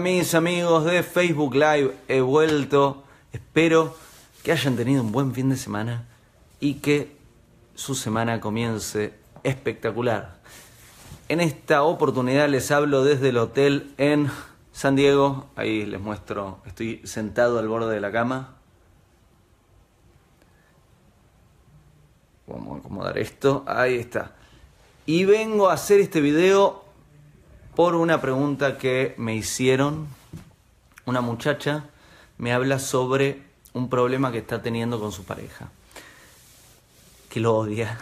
Mis amigos de Facebook Live, he vuelto. Espero que hayan tenido un buen fin de semana y que su semana comience espectacular. En esta oportunidad les hablo desde el hotel en San Diego. Ahí les muestro, estoy sentado al borde de la cama. Vamos a acomodar esto. Ahí está. Y vengo a hacer este video por una pregunta que me hicieron. Una muchacha me habla sobre un problema que está teniendo con su pareja. Que lo odia.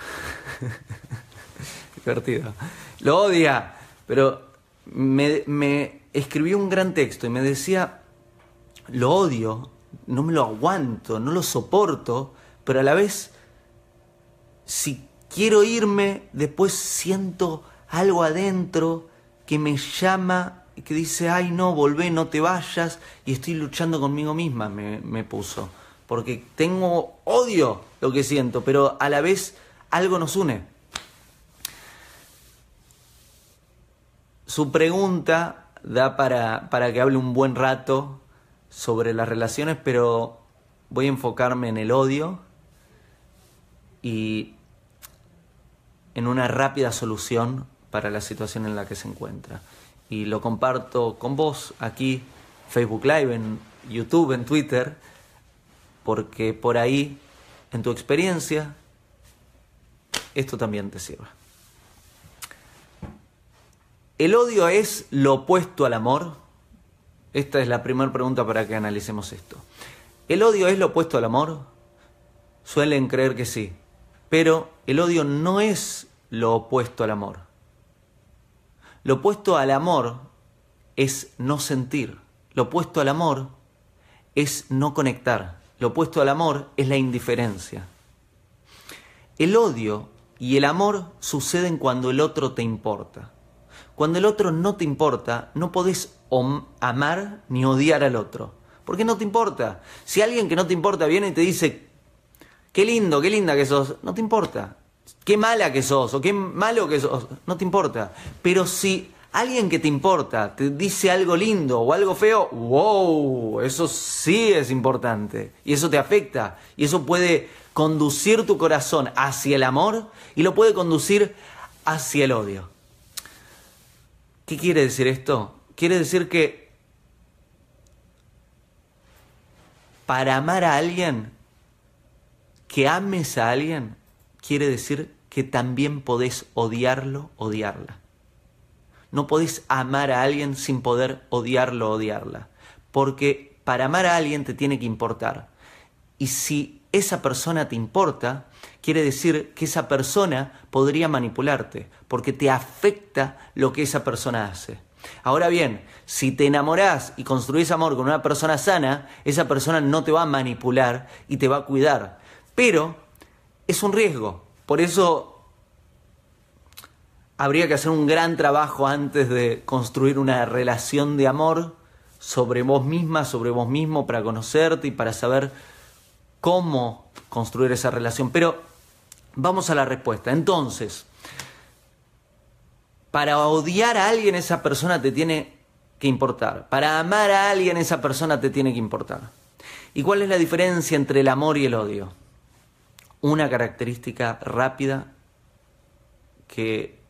Divertido. Lo odia. Pero me, me escribió un gran texto y me decía, lo odio, no me lo aguanto, no lo soporto, pero a la vez, si quiero irme, después siento algo adentro que me llama, que dice, ay no, volvé, no te vayas, y estoy luchando conmigo misma, me, me puso. Porque tengo odio lo que siento, pero a la vez algo nos une. Su pregunta da para, para que hable un buen rato sobre las relaciones, pero voy a enfocarme en el odio y en una rápida solución para la situación en la que se encuentra. Y lo comparto con vos aquí, Facebook Live, en YouTube, en Twitter, porque por ahí, en tu experiencia, esto también te sirva. ¿El odio es lo opuesto al amor? Esta es la primera pregunta para que analicemos esto. ¿El odio es lo opuesto al amor? Suelen creer que sí, pero el odio no es lo opuesto al amor. Lo opuesto al amor es no sentir. Lo opuesto al amor es no conectar. Lo opuesto al amor es la indiferencia. El odio y el amor suceden cuando el otro te importa. Cuando el otro no te importa, no podés amar ni odiar al otro. Porque no te importa. Si alguien que no te importa viene y te dice, qué lindo, qué linda que sos, no te importa. Qué mala que sos o qué malo que sos, no te importa. Pero si alguien que te importa te dice algo lindo o algo feo, wow, eso sí es importante. Y eso te afecta. Y eso puede conducir tu corazón hacia el amor y lo puede conducir hacia el odio. ¿Qué quiere decir esto? Quiere decir que para amar a alguien, que ames a alguien, quiere decir que también podés odiarlo, odiarla. No podés amar a alguien sin poder odiarlo, odiarla. Porque para amar a alguien te tiene que importar. Y si esa persona te importa, quiere decir que esa persona podría manipularte, porque te afecta lo que esa persona hace. Ahora bien, si te enamorás y construís amor con una persona sana, esa persona no te va a manipular y te va a cuidar. Pero es un riesgo. Por eso habría que hacer un gran trabajo antes de construir una relación de amor sobre vos misma, sobre vos mismo, para conocerte y para saber cómo construir esa relación. Pero vamos a la respuesta. Entonces, para odiar a alguien esa persona te tiene que importar. Para amar a alguien esa persona te tiene que importar. ¿Y cuál es la diferencia entre el amor y el odio? Una característica rápida que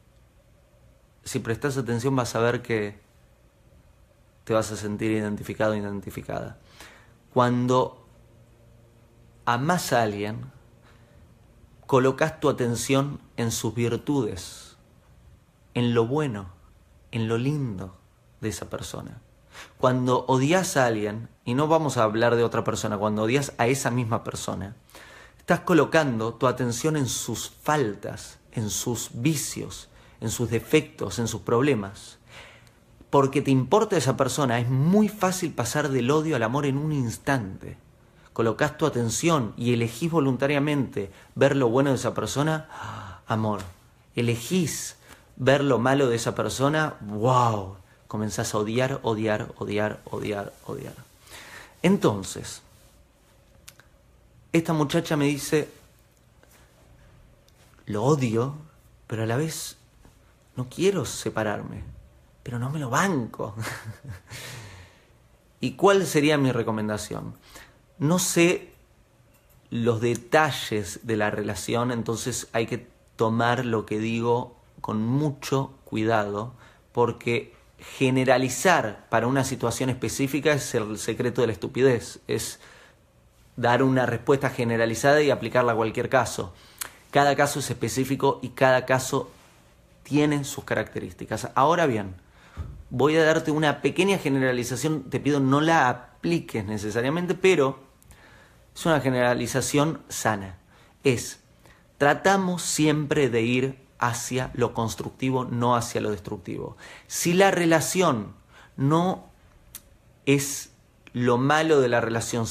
si prestas atención vas a ver que te vas a sentir identificado identificada. Cuando amas a alguien, colocas tu atención en sus virtudes, en lo bueno, en lo lindo de esa persona. Cuando odias a alguien, y no vamos a hablar de otra persona, cuando odias a esa misma persona, estás colocando tu atención en sus faltas, en sus vicios, en sus defectos, en sus problemas. Porque te importa esa persona, es muy fácil pasar del odio al amor en un instante colocas tu atención y elegís voluntariamente ver lo bueno de esa persona, amor. Elegís ver lo malo de esa persona, wow. Comenzás a odiar, odiar, odiar, odiar, odiar. Entonces, esta muchacha me dice, lo odio, pero a la vez no quiero separarme, pero no me lo banco. ¿Y cuál sería mi recomendación? No sé los detalles de la relación, entonces hay que tomar lo que digo con mucho cuidado, porque generalizar para una situación específica es el secreto de la estupidez, es dar una respuesta generalizada y aplicarla a cualquier caso. Cada caso es específico y cada caso tiene sus características. Ahora bien, voy a darte una pequeña generalización, te pido no la apliques necesariamente, pero es una generalización sana. Es, tratamos siempre de ir hacia lo constructivo, no hacia lo destructivo. Si la relación no es lo malo de la relación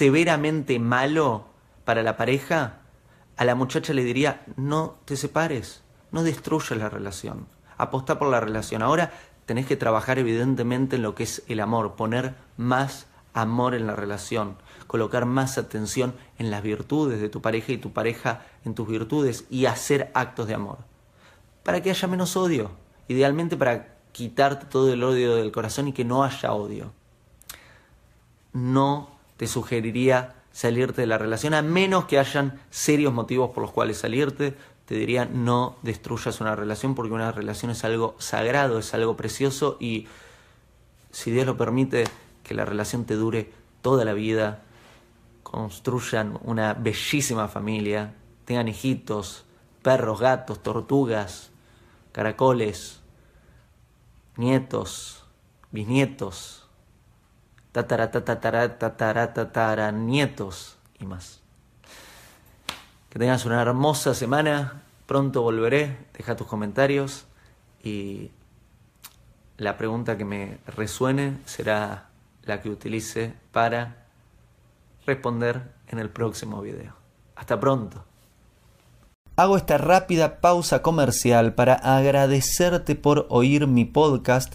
severamente malo para la pareja, a la muchacha le diría, no te separes, no destruyas la relación, apostá por la relación. Ahora tenés que trabajar evidentemente en lo que es el amor, poner más amor en la relación, colocar más atención en las virtudes de tu pareja y tu pareja en tus virtudes y hacer actos de amor. Para que haya menos odio, idealmente para quitarte todo el odio del corazón y que no haya odio. No te sugeriría salirte de la relación a menos que hayan serios motivos por los cuales salirte. Te diría no destruyas una relación porque una relación es algo sagrado, es algo precioso y si Dios lo permite que la relación te dure toda la vida, construyan una bellísima familia, tengan hijitos, perros, gatos, tortugas, caracoles, nietos, bisnietos, tatara, tatara, tatara, tatara, nietos y más. Que tengas una hermosa semana, pronto volveré, deja tus comentarios y la pregunta que me resuene será la que utilice para responder en el próximo video. Hasta pronto. Hago esta rápida pausa comercial para agradecerte por oír mi podcast